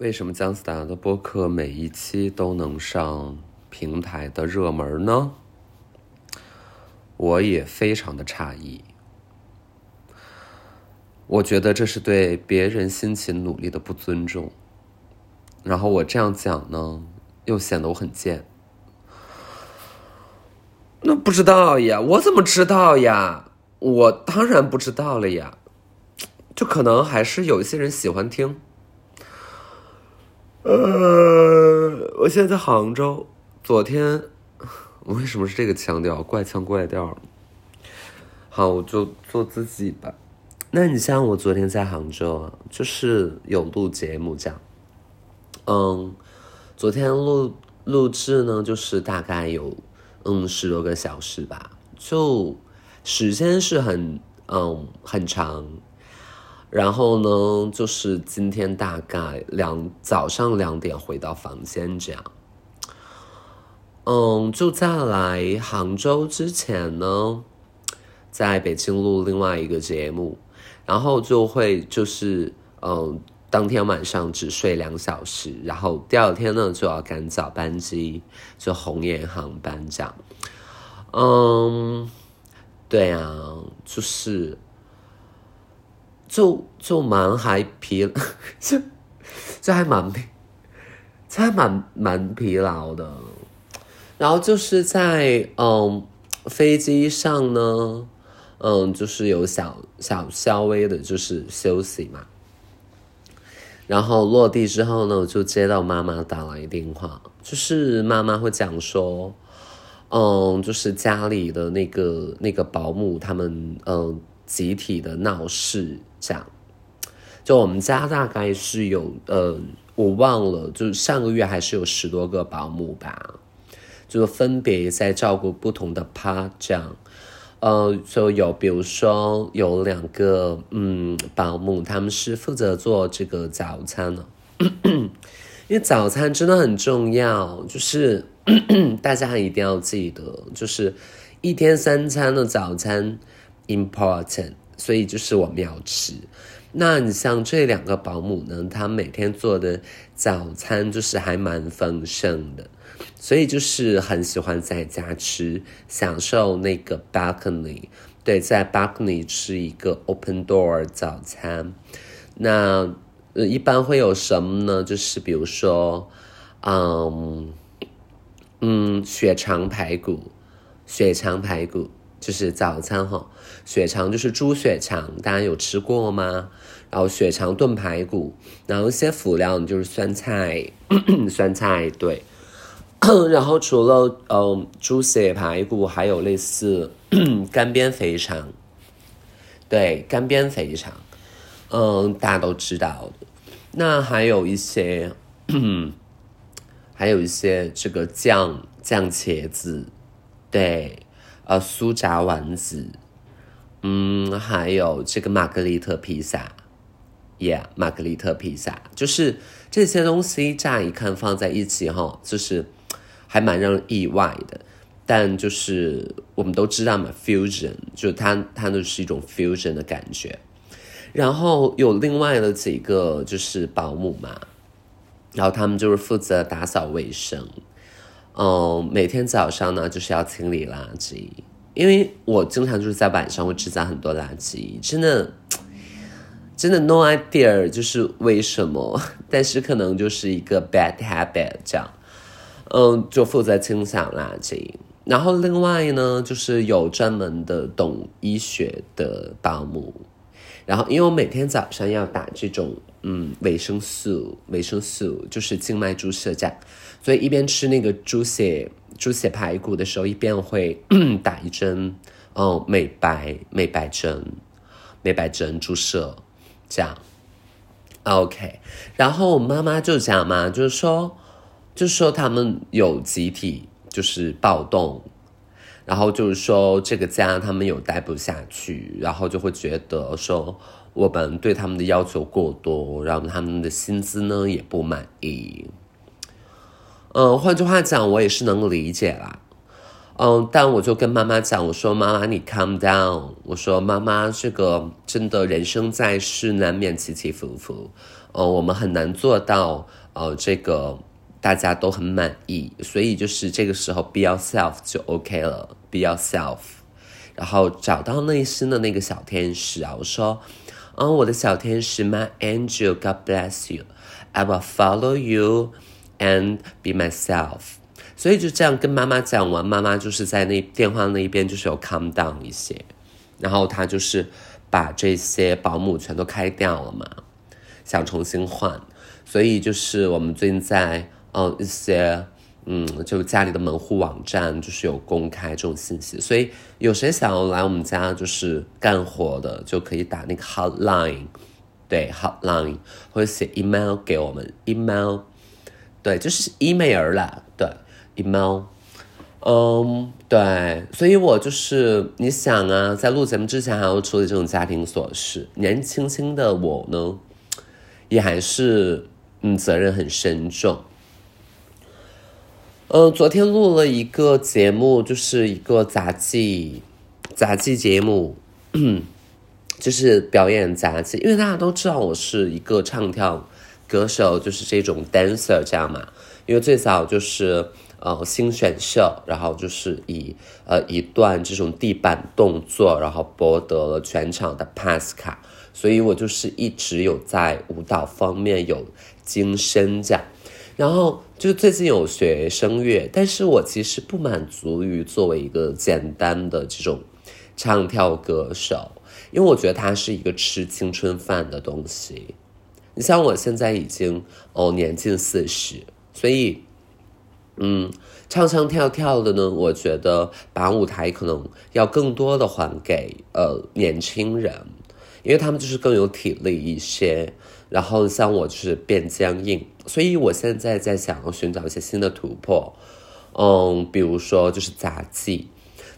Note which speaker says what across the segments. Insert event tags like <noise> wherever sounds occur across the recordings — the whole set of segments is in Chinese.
Speaker 1: 为什么姜思达的播客每一期都能上平台的热门呢？我也非常的诧异。我觉得这是对别人辛勤努力的不尊重。然后我这样讲呢，又显得我很贱。那不知道呀，我怎么知道呀？我当然不知道了呀。就可能还是有一些人喜欢听。呃，我现在在杭州。昨天，为什么是这个腔调？怪腔怪调。好，我就做自己吧。那你像我昨天在杭州啊，就是有录节目这样。嗯，昨天录录制呢，就是大概有嗯十多个小时吧，就时间是很嗯很长。然后呢，就是今天大概两早上两点回到房间这样。嗯，就在来杭州之前呢，在北京录另外一个节目，然后就会就是嗯，当天晚上只睡两小时，然后第二天呢就要赶早班机，就红眼航班这样。嗯，对啊，就是。就就蛮还疲，就就 <laughs> 还蛮疲，就还蛮蛮疲劳的。然后就是在嗯飞机上呢，嗯就是有小小稍微的就是休息嘛。然后落地之后呢，就接到妈妈打来电话，就是妈妈会讲说，嗯，就是家里的那个那个保姆他们嗯集体的闹事。这样，就我们家大概是有呃，我忘了，就是上个月还是有十多个保姆吧，就分别在照顾不同的趴这样，呃，就有比如说有两个嗯保姆，他们是负责做这个早餐的，<coughs> 因为早餐真的很重要，就是 <coughs> 大家一定要记得，就是一天三餐的早餐 important。所以就是我们要吃，那你像这两个保姆呢，她每天做的早餐就是还蛮丰盛的，所以就是很喜欢在家吃，享受那个 balcony，对，在 balcony 吃一个 open door 早餐。那一般会有什么呢？就是比如说，嗯嗯，血肠排骨，血肠排骨。就是早餐哈，血肠就是猪血肠，大家有吃过吗？然后血肠炖排骨，然后一些辅料就是酸菜，<clears throat> 酸菜对。<clears throat> 然后除了嗯猪血排骨，还有类似 <clears throat> 干煸肥肠，对干煸肥肠，嗯大家都知道。那还有一些，还有一些这个酱酱茄子，对。呃，酥炸丸子，嗯，还有这个玛格丽特披萨，Yeah，玛格丽特披萨，就是这些东西乍一看放在一起哈，就是还蛮让人意外的。但就是我们都知道嘛，fusion，就它它都是一种 fusion 的感觉。然后有另外的几个就是保姆嘛，然后他们就是负责打扫卫生。嗯，每天早上呢就是要清理垃圾，因为我经常就是在晚上会制造很多垃圾，真的，真的 no idea 就是为什么，<laughs> 但是可能就是一个 bad habit 这样，嗯，就负责清扫垃圾，然后另外呢就是有专门的懂医学的保姆，然后因为我每天早上要打这种嗯维生素，维生素就是静脉注射这样。所以一边吃那个猪血猪血排骨的时候，一边会 <clears throat> 打一针，哦，美白美白针，美白针注射，这样，OK。然后我妈妈就讲嘛，就是说，就说他们有集体就是暴动，然后就是说这个家他们有待不下去，然后就会觉得说我们对他们的要求过多，然后他们的薪资呢也不满意。嗯，换句话讲，我也是能理解啦。嗯，但我就跟妈妈讲，我说妈妈你 calm down，我说妈妈这个真的人生在世难免起起伏伏，呃，我们很难做到呃这个大家都很满意，所以就是这个时候 be yourself 就 OK 了，be yourself，然后找到内心的那个小天使啊，我说，嗯，我的小天使，my angel，God bless you，I will follow you and be myself。所以就这样跟妈妈讲完，妈妈就是在那电话那一边就是有 calm down 一些，然后她就是把这些保姆全都开掉了嘛，想重新换，所以就是我们最近在嗯一些嗯就家里的门户网站就是有公开这种信息，所以有谁想要来我们家就是干活的，就可以打那个 hotline，对 hotline 或者写 email 给我们 email，对就是 email 啦，对。email，嗯，对，所以我就是你想啊，在录节目之前还要处理这种家庭琐事，年轻轻的我呢，也还是嗯责任很深重。嗯，昨天录了一个节目，就是一个杂技杂技节目，<clears throat> 就是表演杂技，因为大家都知道我是一个唱跳歌手，就是这种 dancer 这样嘛，因为最早就是。呃，新选秀，然后就是以呃一段这种地板动作，然后博得了全场的 pass 卡，所以我就是一直有在舞蹈方面有精深这样，然后就最近有学声乐，但是我其实不满足于作为一个简单的这种唱跳歌手，因为我觉得它是一个吃青春饭的东西。你像我现在已经哦年近四十，所以。嗯，唱唱跳跳的呢，我觉得把舞台可能要更多的还给呃年轻人，因为他们就是更有体力一些。然后像我就是变僵硬，所以我现在在想要寻找一些新的突破。嗯，比如说就是杂技。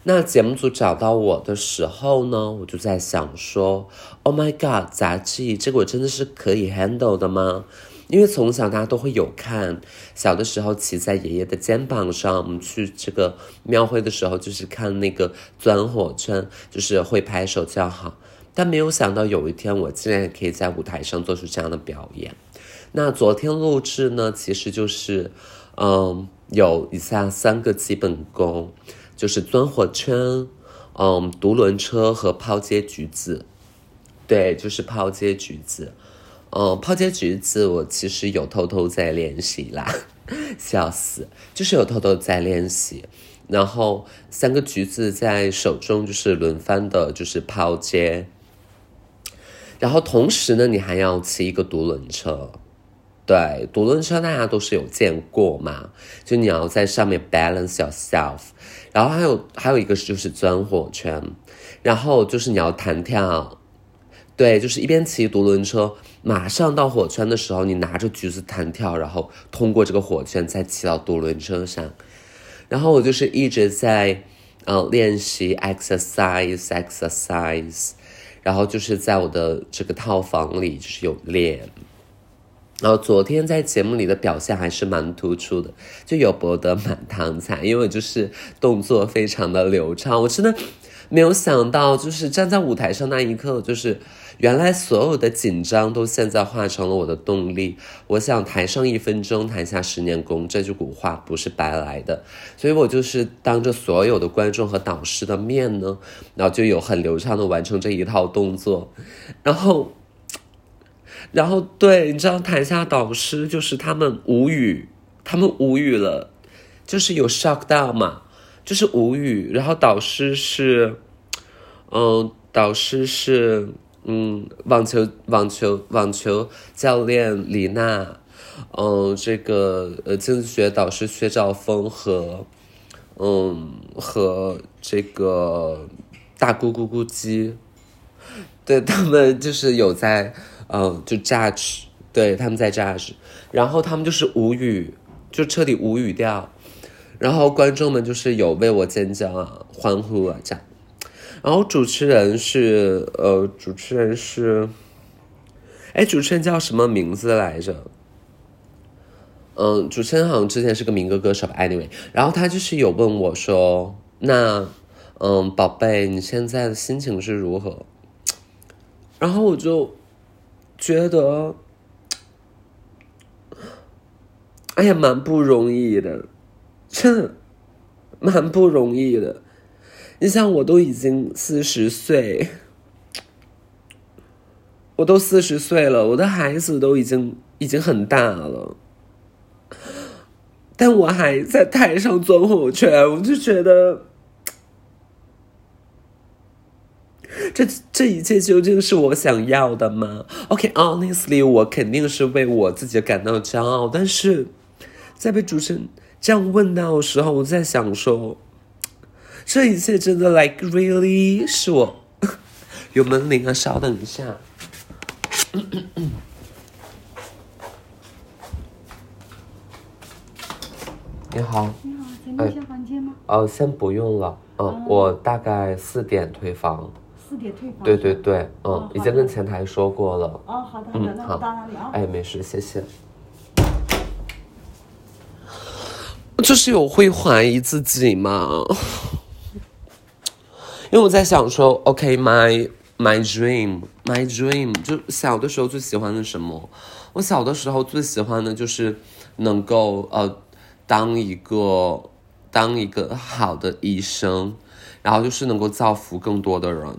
Speaker 1: 那节目组找到我的时候呢，我就在想说，Oh my God，杂技这个我真的是可以 handle 的吗？因为从小大家都会有看，小的时候骑在爷爷的肩膀上，我们去这个庙会的时候就是看那个钻火圈，就是会拍手叫好。但没有想到有一天我竟然可以在舞台上做出这样的表演。那昨天录制呢，其实就是，嗯，有以下三个基本功，就是钻火圈，嗯，独轮车和抛接橘子。对，就是抛接橘子。嗯，抛接橘子，我其实有偷偷在练习啦，<laughs> 笑死，就是有偷偷在练习。然后三个橘子在手中就是轮番的，就是抛接。然后同时呢，你还要骑一个独轮车，对，独轮车大家都是有见过嘛，就你要在上面 balance yourself。然后还有还有一个是就是钻火圈，然后就是你要弹跳，对，就是一边骑独轮车。马上到火圈的时候，你拿着橘子弹跳，然后通过这个火圈，再骑到独轮车上。然后我就是一直在，呃，练习 exercise exercise，然后就是在我的这个套房里就是有练。然后昨天在节目里的表现还是蛮突出的，就有博得满堂彩，因为就是动作非常的流畅。我真的没有想到，就是站在舞台上那一刻，就是。原来所有的紧张都现在化成了我的动力。我想台上一分钟，台下十年功，这句古话不是白来的。所以我就是当着所有的观众和导师的面呢，然后就有很流畅的完成这一套动作。然后，然后对，你知道台下导师就是他们无语，他们无语了，就是有 shock 到嘛，就是无语。然后导师是，嗯，导师是。嗯，网球网球网球教练李娜，嗯，这个呃经济学导师薛兆丰和，嗯和这个大咕咕咕鸡，对他们就是有在，嗯就 judge，对他们在 judge，然后他们就是无语，就彻底无语掉，然后观众们就是有为我尖叫啊，欢呼啊这样。然后主持人是呃，主持人是，哎，主持人叫什么名字来着？嗯，主持人好像之前是个民歌歌手吧，anyway。然后他就是有问我说，那，嗯，宝贝，你现在的心情是如何？然后我就觉得，哎呀，蛮不容易的，真的蛮不容易的。你想，我都已经四十岁，我都四十岁了，我的孩子都已经已经很大了。但我还在台上钻火圈，我就觉得，这这一切究竟是我想要的吗？OK，honestly，我肯定是为我自己感到骄傲。但是在被主持人这样问到的时候，我在想说，这一切真的 like really 是我有门铃啊！稍等一下。你好，
Speaker 2: 你好，整理一下房间吗？
Speaker 1: 哦，先不用了，嗯，我大概四点退房。
Speaker 2: 四点退房。
Speaker 1: 对对对，嗯，
Speaker 2: 哦
Speaker 1: 已经跟前台说过了。
Speaker 2: 哦，好的好的，
Speaker 1: 嗯，好
Speaker 2: 那我到那里啊。
Speaker 1: 哎，没事，谢谢。<sniffs> 就是有会怀疑自己嘛，<laughs> 因为我在想说，OK，my、my dream my dream，就小的时候最喜欢的什么？我小的时候最喜欢的就是能够呃当一个当一个好的医生，然后就是能够造福更多的人。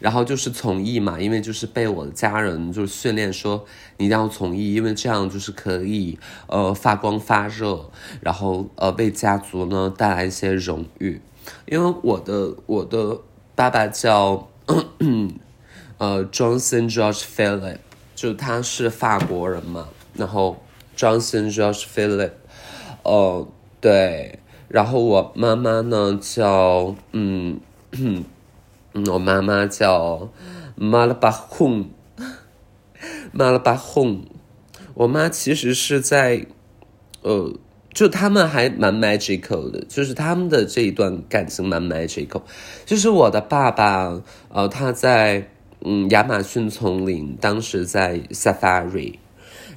Speaker 1: 然后就是从艺嘛，因为就是被我的家人就是训练说你一定要从艺，因为这样就是可以呃发光发热，然后呃为家族呢带来一些荣誉。因为我的我的爸爸叫 <clears throat> 呃 Johnson George Philip，就他是法国人嘛，然后 Johnson George Philip，哦、对，然后我妈妈呢叫嗯。嗯，我妈妈叫马拉巴洪，<laughs> 马拉巴洪。我妈其实是在，呃，就他们还蛮 magical 的，就是他们的这一段感情蛮 magical。就是我的爸爸，呃，他在嗯亚马逊丛林，当时在 safari，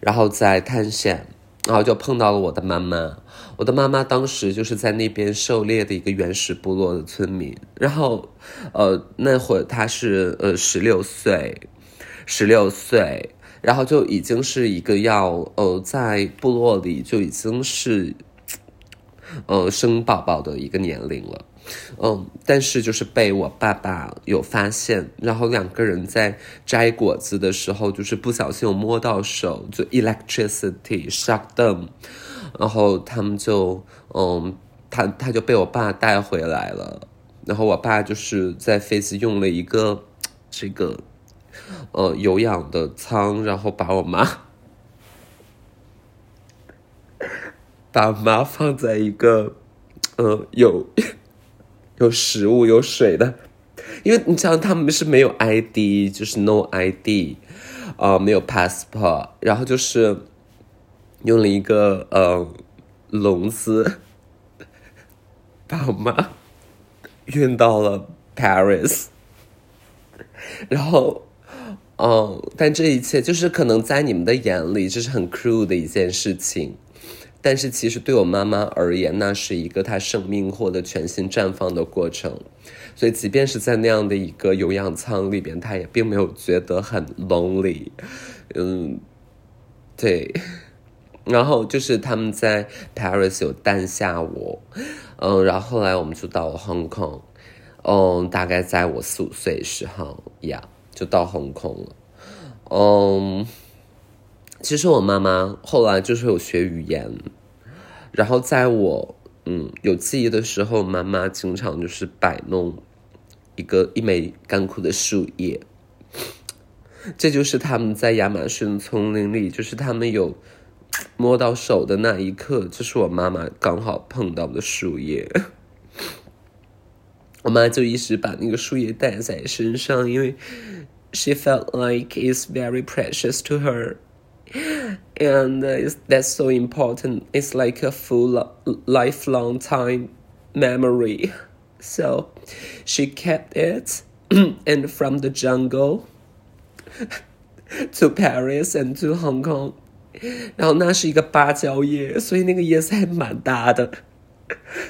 Speaker 1: 然后在探险，然后就碰到了我的妈妈。我的妈妈当时就是在那边狩猎的一个原始部落的村民，然后，呃，那会她是呃十六岁，十六岁，然后就已经是一个要呃在部落里就已经是，呃生宝宝的一个年龄了，嗯，但是就是被我爸爸有发现，然后两个人在摘果子的时候，就是不小心有摸到手，就 electricity shock them。然后他们就，嗯，他他就被我爸带回来了，然后我爸就是在飞机用了一个这个，呃，有氧的舱，然后把我妈，<laughs> 把妈放在一个，呃，有有食物有水的，因为你知道他们是没有 ID，就是 no ID，啊、没有 passport，然后就是。用了一个呃笼子，把我妈运到了 Paris，<laughs> 然后，嗯，但这一切就是可能在你们的眼里，这是很 cruel 的一件事情，但是其实对我妈妈而言，那是一个她生命获得全新绽放的过程，所以即便是在那样的一个有氧舱里边，她也并没有觉得很 lonely，嗯，对。然后就是他们在 Paris 有诞下我，嗯，然后后来我们就到了 Hong Kong，嗯，大概在我四五岁时候呀，就到 Hong Kong 了，嗯，其实我妈妈后来就是有学语言，然后在我嗯有记忆的时候，妈妈经常就是摆弄一个一枚干枯的树叶，这就是他们在亚马逊丛林里，就是他们有。摸到手的那一刻，就是我妈妈刚好碰到的树叶，<laughs> 我妈就一直把那个树叶带在身上，因为 she felt like it's very precious to her。<laughs> And uh, that's so important. It's like a full lifelong time memory. <laughs> So she kept it, <clears throat> and from the jungle <laughs> to Paris and to Hong Kong. 然后那是一个芭蕉叶，所以那个叶子还蛮大的。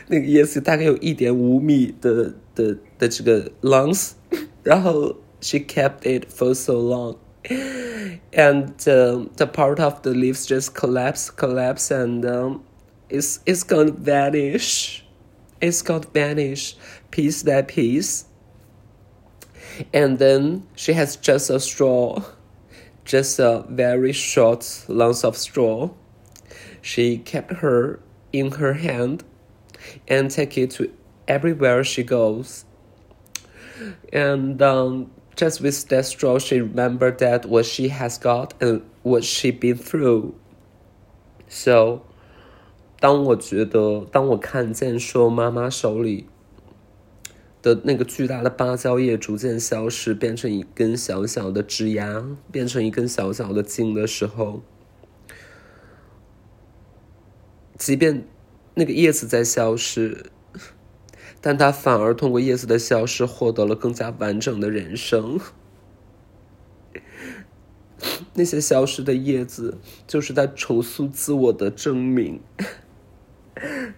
Speaker 1: 那个叶子大概有一点五米的的的这个 lungs，然后 she kept it for so long。 And uh, the part of the leaves just collapse, collapse, and um, it's it's gonna vanish. It's gonna vanish piece by piece. And then she has just a straw, just a very short length of straw. She kept her in her hand and take it to everywhere she goes. And um, just with that straw, she remembered that what she has got and what she been through. So，当我觉得，当我看见说妈妈手里的那个巨大的芭蕉叶逐渐消失，变成一根小小的枝芽，变成一根小小的茎的时候，即便那个叶子在消失。但他反而通过叶子的消失获得了更加完整的人生。<laughs> 那些消失的叶子，就是在重塑自我的证明。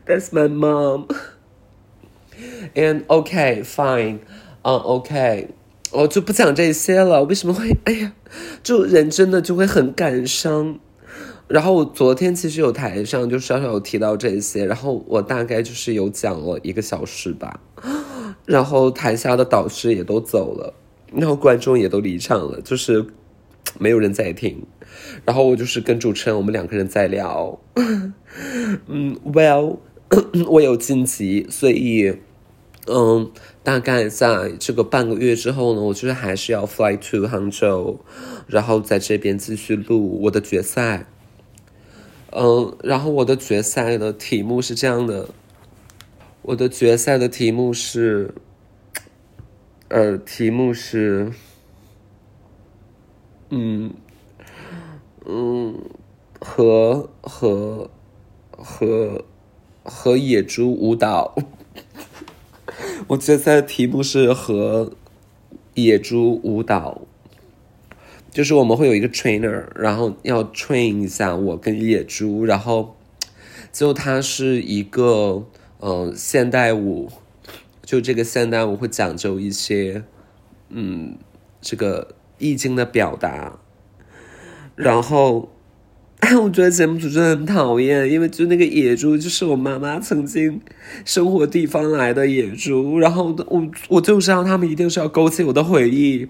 Speaker 1: That's my mom. <laughs> And OK, fine. 嗯，OK，我就不讲这些了。为什么会？哎呀，就人真的就会很感伤。然后我昨天其实有台上就稍稍有提到这些，然后我大概就是有讲了一个小时吧，然后台下的导师也都走了，然后观众也都离场了，就是没有人在听，然后我就是跟主持人我们两个人在聊，嗯，Well，<coughs> 我有晋级，所以嗯，大概在这个半个月之后呢，我就是还是要 fly to 杭州，然后在这边继续录我的决赛。嗯，然后我的决赛的题目是这样的，我的决赛的题目是，呃，题目是，嗯，嗯，和和和和野猪舞蹈，<laughs> 我决赛的题目是和野猪舞蹈。就是我们会有一个 trainer，然后要 train 一下我跟野猪，然后就它是一个嗯现代舞，就这个现代舞会讲究一些嗯这个意境的表达，然后 <coughs> 我觉得节目组真的很讨厌，因为就那个野猪就是我妈妈曾经生活地方来的野猪，然后我我就知道他们一定是要勾起我的回忆。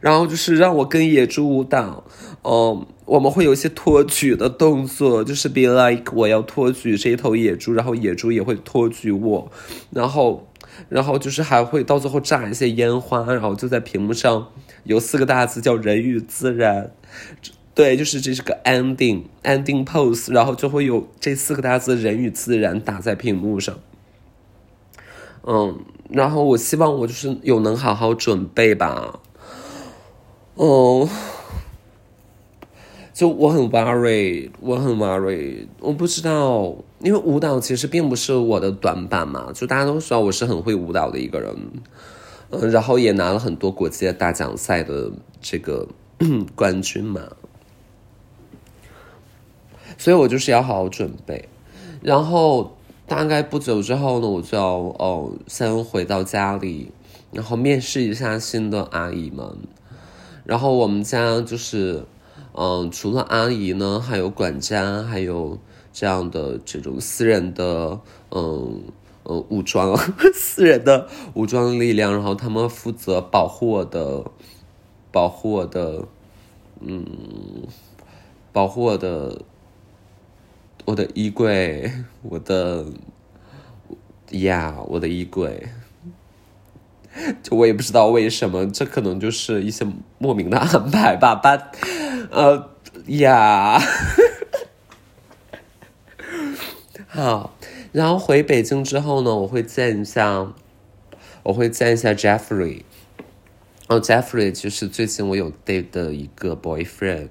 Speaker 1: 然后就是让我跟野猪舞蹈，嗯，我们会有一些托举的动作，就是 be like 我要托举这一头野猪，然后野猪也会托举我，然后，然后就是还会到最后炸一些烟花，然后就在屏幕上有四个大字叫人与自然，对，就是这是个 ending ending pose，然后就会有这四个大字人与自然打在屏幕上，嗯，然后我希望我就是有能好好准备吧。哦，就我很 worry，我很 worry，我不知道，因为舞蹈其实并不是我的短板嘛，就大家都知道我是很会舞蹈的一个人，嗯，然后也拿了很多国际大奖赛的这个 <clears throat> 冠军嘛，所以我就是要好好准备，然后大概不久之后呢，我就要哦先回到家里，然后面试一下新的阿姨们。然后我们家就是，嗯，除了阿姨呢，还有管家，还有这样的这种私人的，嗯，呃，武装，<laughs> 私人的武装力量，然后他们负责保护我的，保护我的，嗯，保护我的，我的衣柜，我的，呀，我的衣柜。就我也不知道为什么，这可能就是一些莫名的安排吧。把，呃呀，<laughs> 好，然后回北京之后呢，我会见一下，我会见一下 Jeffrey。哦，Jeffrey 就是最近我有 date 的一个 boyfriend。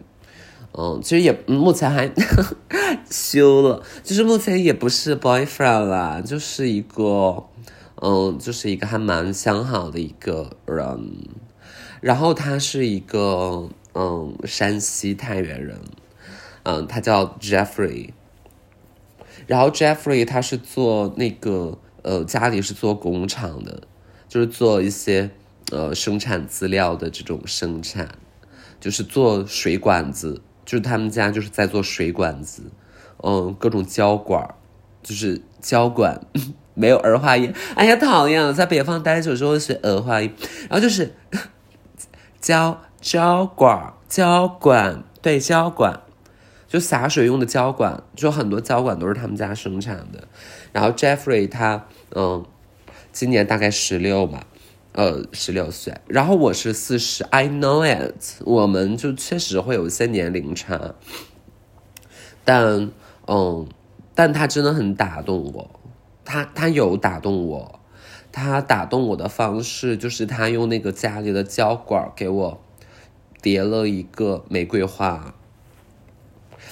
Speaker 1: 嗯，其实也目前还 <laughs> 休了，就是目前也不是 boyfriend 啦，就是一个。嗯，就是一个还蛮相好的一个人，然后他是一个嗯山西太原人，嗯，他叫 Jeffrey，然后 Jeffrey 他是做那个呃家里是做工厂的，就是做一些呃生产资料的这种生产，就是做水管子，就是他们家就是在做水管子，嗯，各种胶管，就是胶管。<laughs> 没有儿化音，哎呀，讨厌了！在北方待久之后学儿化音，然后就是 <laughs> 胶胶管胶管，对胶管，就洒水用的胶管，就很多胶管都是他们家生产的。然后 Jeffrey 他嗯，今年大概十六吧，呃，十六岁。然后我是四十，I know it，我们就确实会有一些年龄差，但嗯，但他真的很打动我。他他有打动我，他打动我的方式就是他用那个家里的胶管给我叠了一个玫瑰花，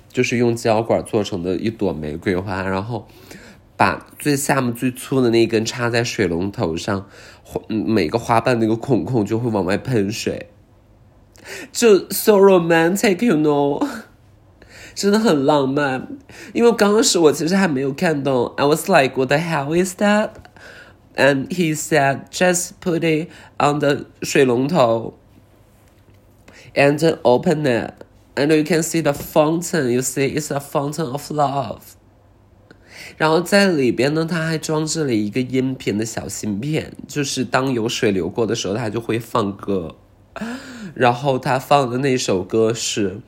Speaker 1: 就是用胶管做成的一朵玫瑰花，然后把最下面最粗的那一根插在水龙头上，每个花瓣那个孔孔就会往外喷水，<laughs> 就 so romantic，you know。真的很浪漫，因为刚开始我其实还没有看懂。I was like, what the hell is that? And he said, just put it on the 水龙头 and open it, and you can see the fountain. You see, it's a fountain of love. 然后在里边呢，它还装置了一个音频的小芯片，就是当有水流过的时候，它就会放歌。然后他放的那首歌是。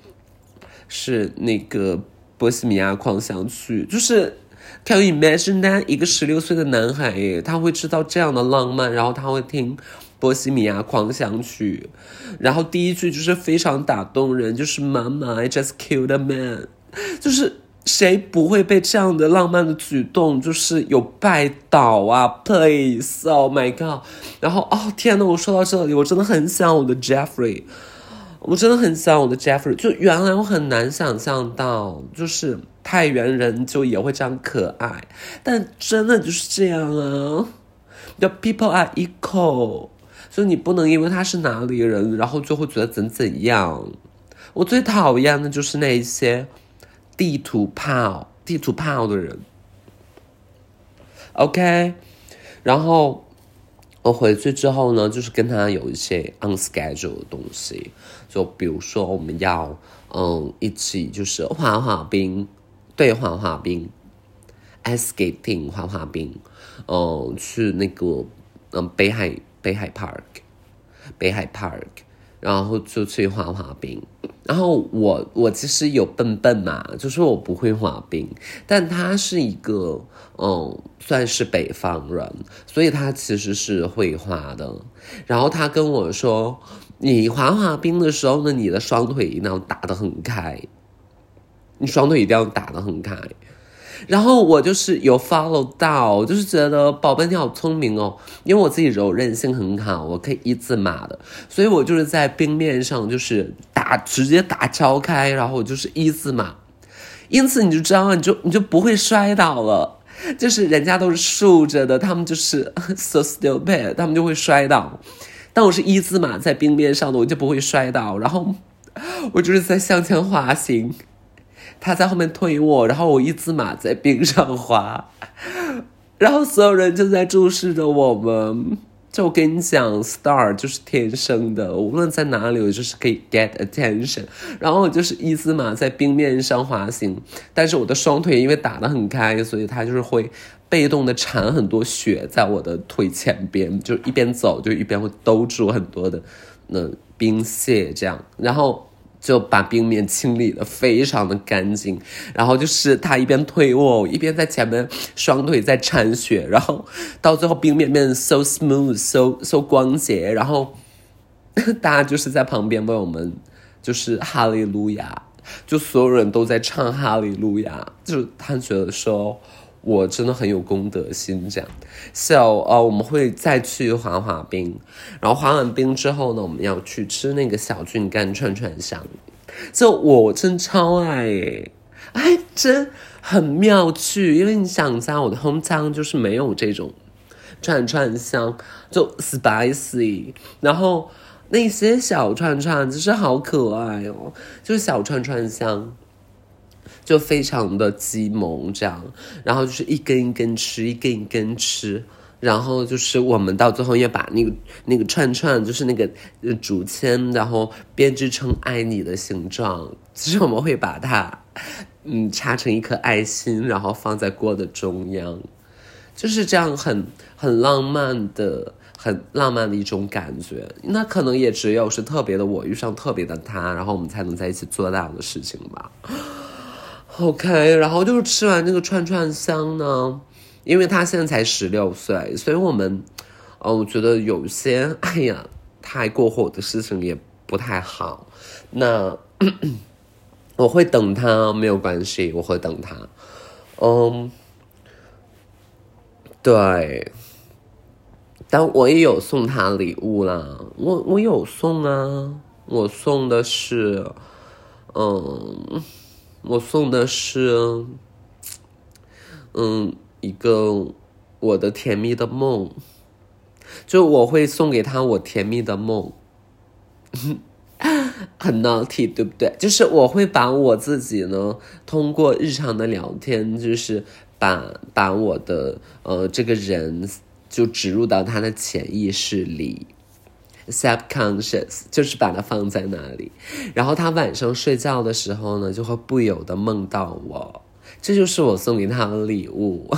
Speaker 1: 是那个波西米亚狂想曲，就是 Can you imagine 一个十六岁的男孩，他会知道这样的浪漫，然后他会听波西米亚狂想曲，然后第一句就是非常打动人，就是妈妈 I just killed a man，就是谁不会被这样的浪漫的举动就是有拜倒啊？Please，Oh my God，然后哦天呐，我说到这里，我真的很想我的 Jeffrey。我真的很想我的 Jeffrey，就原来我很难想象到，就是太原人就也会这样可爱，但真的就是这样啊。The people are equal，所以你不能因为他是哪里人，然后就会觉得怎怎样。我最讨厌的就是那些地图炮、地图炮的人。OK，然后。我回去之后呢，就是跟他有一些 unscheduled 的东西，就比如说我们要嗯一起就是滑滑冰，对滑滑冰，skating 滑滑冰，嗯去那个嗯北海北海 park，北海 park。然后就去滑滑冰，然后我我其实有笨笨嘛，就是我不会滑冰，但他是一个嗯算是北方人，所以他其实是会滑的。然后他跟我说，你滑滑冰的时候呢，你的双腿一定要打得很开，你双腿一定要打得很开。然后我就是有 follow 到，就是觉得宝贝你好聪明哦，因为我自己柔韧性很好，我可以一字马的，所以我就是在冰面上就是打直接打超开，然后我就是一字马，因此你就知道你就你就不会摔倒了，就是人家都是竖着的，他们就是 <laughs> so stupid，他们就会摔倒，但我是一字马在冰面上的，我就不会摔倒，然后我就是在向前滑行。他在后面推我，然后我一字马在冰上滑，<laughs> 然后所有人就在注视着我们。就我跟你讲，star 就是天生的，无论在哪里，我就是可以 get attention。然后就是一字马在冰面上滑行，但是我的双腿因为打得很开，所以它就是会被动的铲很多雪在我的腿前边，就一边走就一边会兜住很多的那冰屑这样，然后。就把冰面清理的非常的干净，然后就是他一边推我，一边在前面双腿在铲雪，然后到最后冰面变得 so smooth，so so 光洁，然后 <laughs> 大家就是在旁边为我们就是哈利路亚，就所有人都在唱哈利路亚，就是他觉得说。我真的很有公德心，这样，so 呃，我们会再去滑滑冰，然后滑完冰之后呢，我们要去吃那个小郡肝串串香，就我真超爱诶，哎，真很妙趣，因为你想在我的 home town 就是没有这种串串香，就 spicy，然后那些小串串就是好可爱哦，就是小串串香。就非常的激萌这样，然后就是一根一根吃，一根一根吃。然后就是我们到最后要把那个那个串串，就是那个竹签，然后编织成爱你的形状。其实我们会把它，嗯，插成一颗爱心，然后放在锅的中央，就是这样很很浪漫的、很浪漫的一种感觉。那可能也只有是特别的我遇上特别的他，然后我们才能在一起做到的事情吧。OK，然后就是吃完那个串串香呢。因为他现在才十六岁，所以我们，呃，我觉得有些 <laughs> 哎呀太过火的事情也不太好。那 <clears throat> 我会等他，没有关系，我会等他。嗯，对，但我也有送他礼物啦。我我有送啊，我送的是，嗯，我送的是，嗯。一个我的甜蜜的梦，就我会送给他我甜蜜的梦，<laughs> 很 naughty 对不对？就是我会把我自己呢，通过日常的聊天，就是把把我的呃这个人就植入到他的潜意识里，subconscious 就是把它放在那里，然后他晚上睡觉的时候呢，就会不由得梦到我。这就是我送给他的礼物。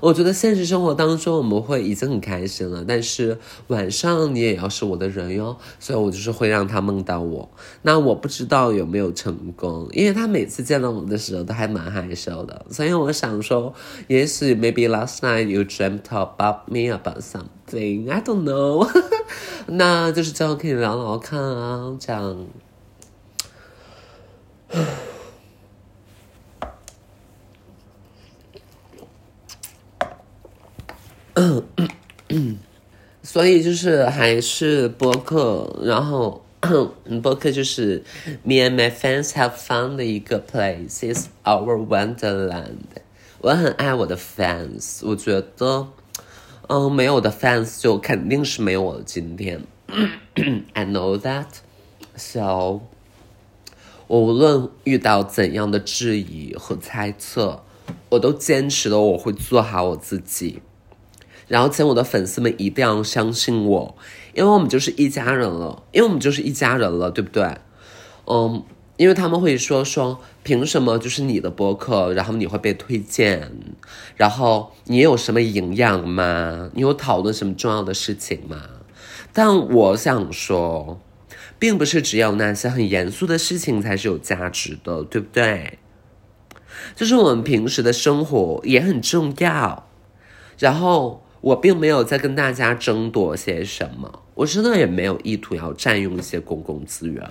Speaker 1: 我觉得现实生活当中我们会已经很开心了，但是晚上你也要是我的人哟，所以我就是会让他梦到我。那我不知道有没有成功，因为他每次见到我的时候都还蛮害羞的，所以我想说，也许 maybe last night you dreamt about me about something I don't know，<laughs> 那就是这样可以聊聊看啊，这样。所以就是还是播客，然后 <coughs> 播客就是 me and my fans have found 的一个 place is our wonderland。我很爱我的 fans，我觉得，嗯，没有我的 fans 就肯定是没有我的今天。<coughs> I know that。So，我无论遇到怎样的质疑和猜测，我都坚持的我会做好我自己。然后，请我的粉丝们一定要相信我，因为我们就是一家人了，因为我们就是一家人了，对不对？嗯，因为他们会说说，凭什么就是你的博客，然后你会被推荐，然后你有什么营养吗？你有讨论什么重要的事情吗？但我想说，并不是只有那些很严肃的事情才是有价值的，对不对？就是我们平时的生活也很重要，然后。我并没有在跟大家争夺些什么，我真的也没有意图要占用一些公共资源，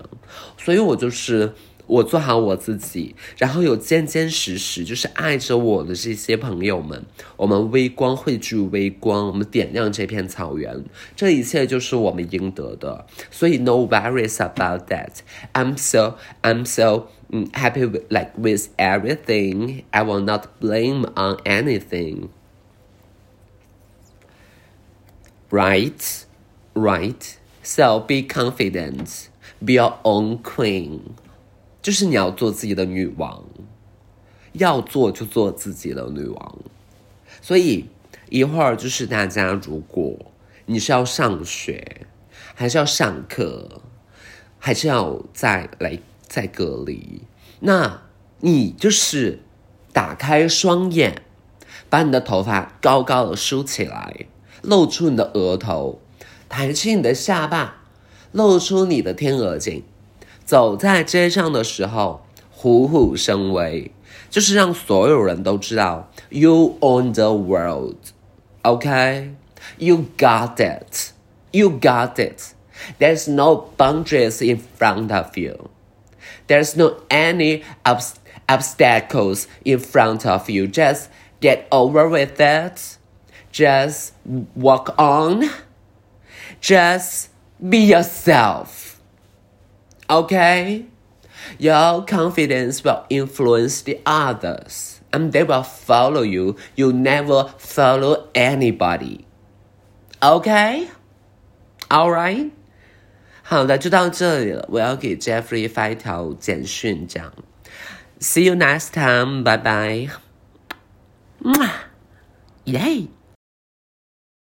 Speaker 1: 所以我就是我做好我自己，然后有坚坚实实就是爱着我的这些朋友们，我们微光汇聚微光，我们点亮这片草原，这一切就是我们应得的，所以 no worries about that. I'm so I'm so 嗯 happy with like with everything. I will not blame on anything. Right, right. So be confident. Be your own queen. 就是你要做自己的女王，要做就做自己的女王。所以一会儿就是大家，如果你是要上学，还是要上课，还是要再来再隔离，那你就是打开双眼，把你的头发高高的梳起来。露出你的额头，抬起你的下巴，露出你的天鹅颈，走在街上的时候虎虎生威，就是让所有人都知道 you own the world。OK，you got it，you got it。There's no boundaries in front of you. There's no any obstacles in front of you. Just get over with it. Just walk on. Just be yourself. Okay? Your confidence will influence the others and they will follow you. You never follow anybody. Okay? Alright? 好的，就到这里了。我要给 Jeffrey 发一条简讯，这样。 See you next time. Bye bye. 耶。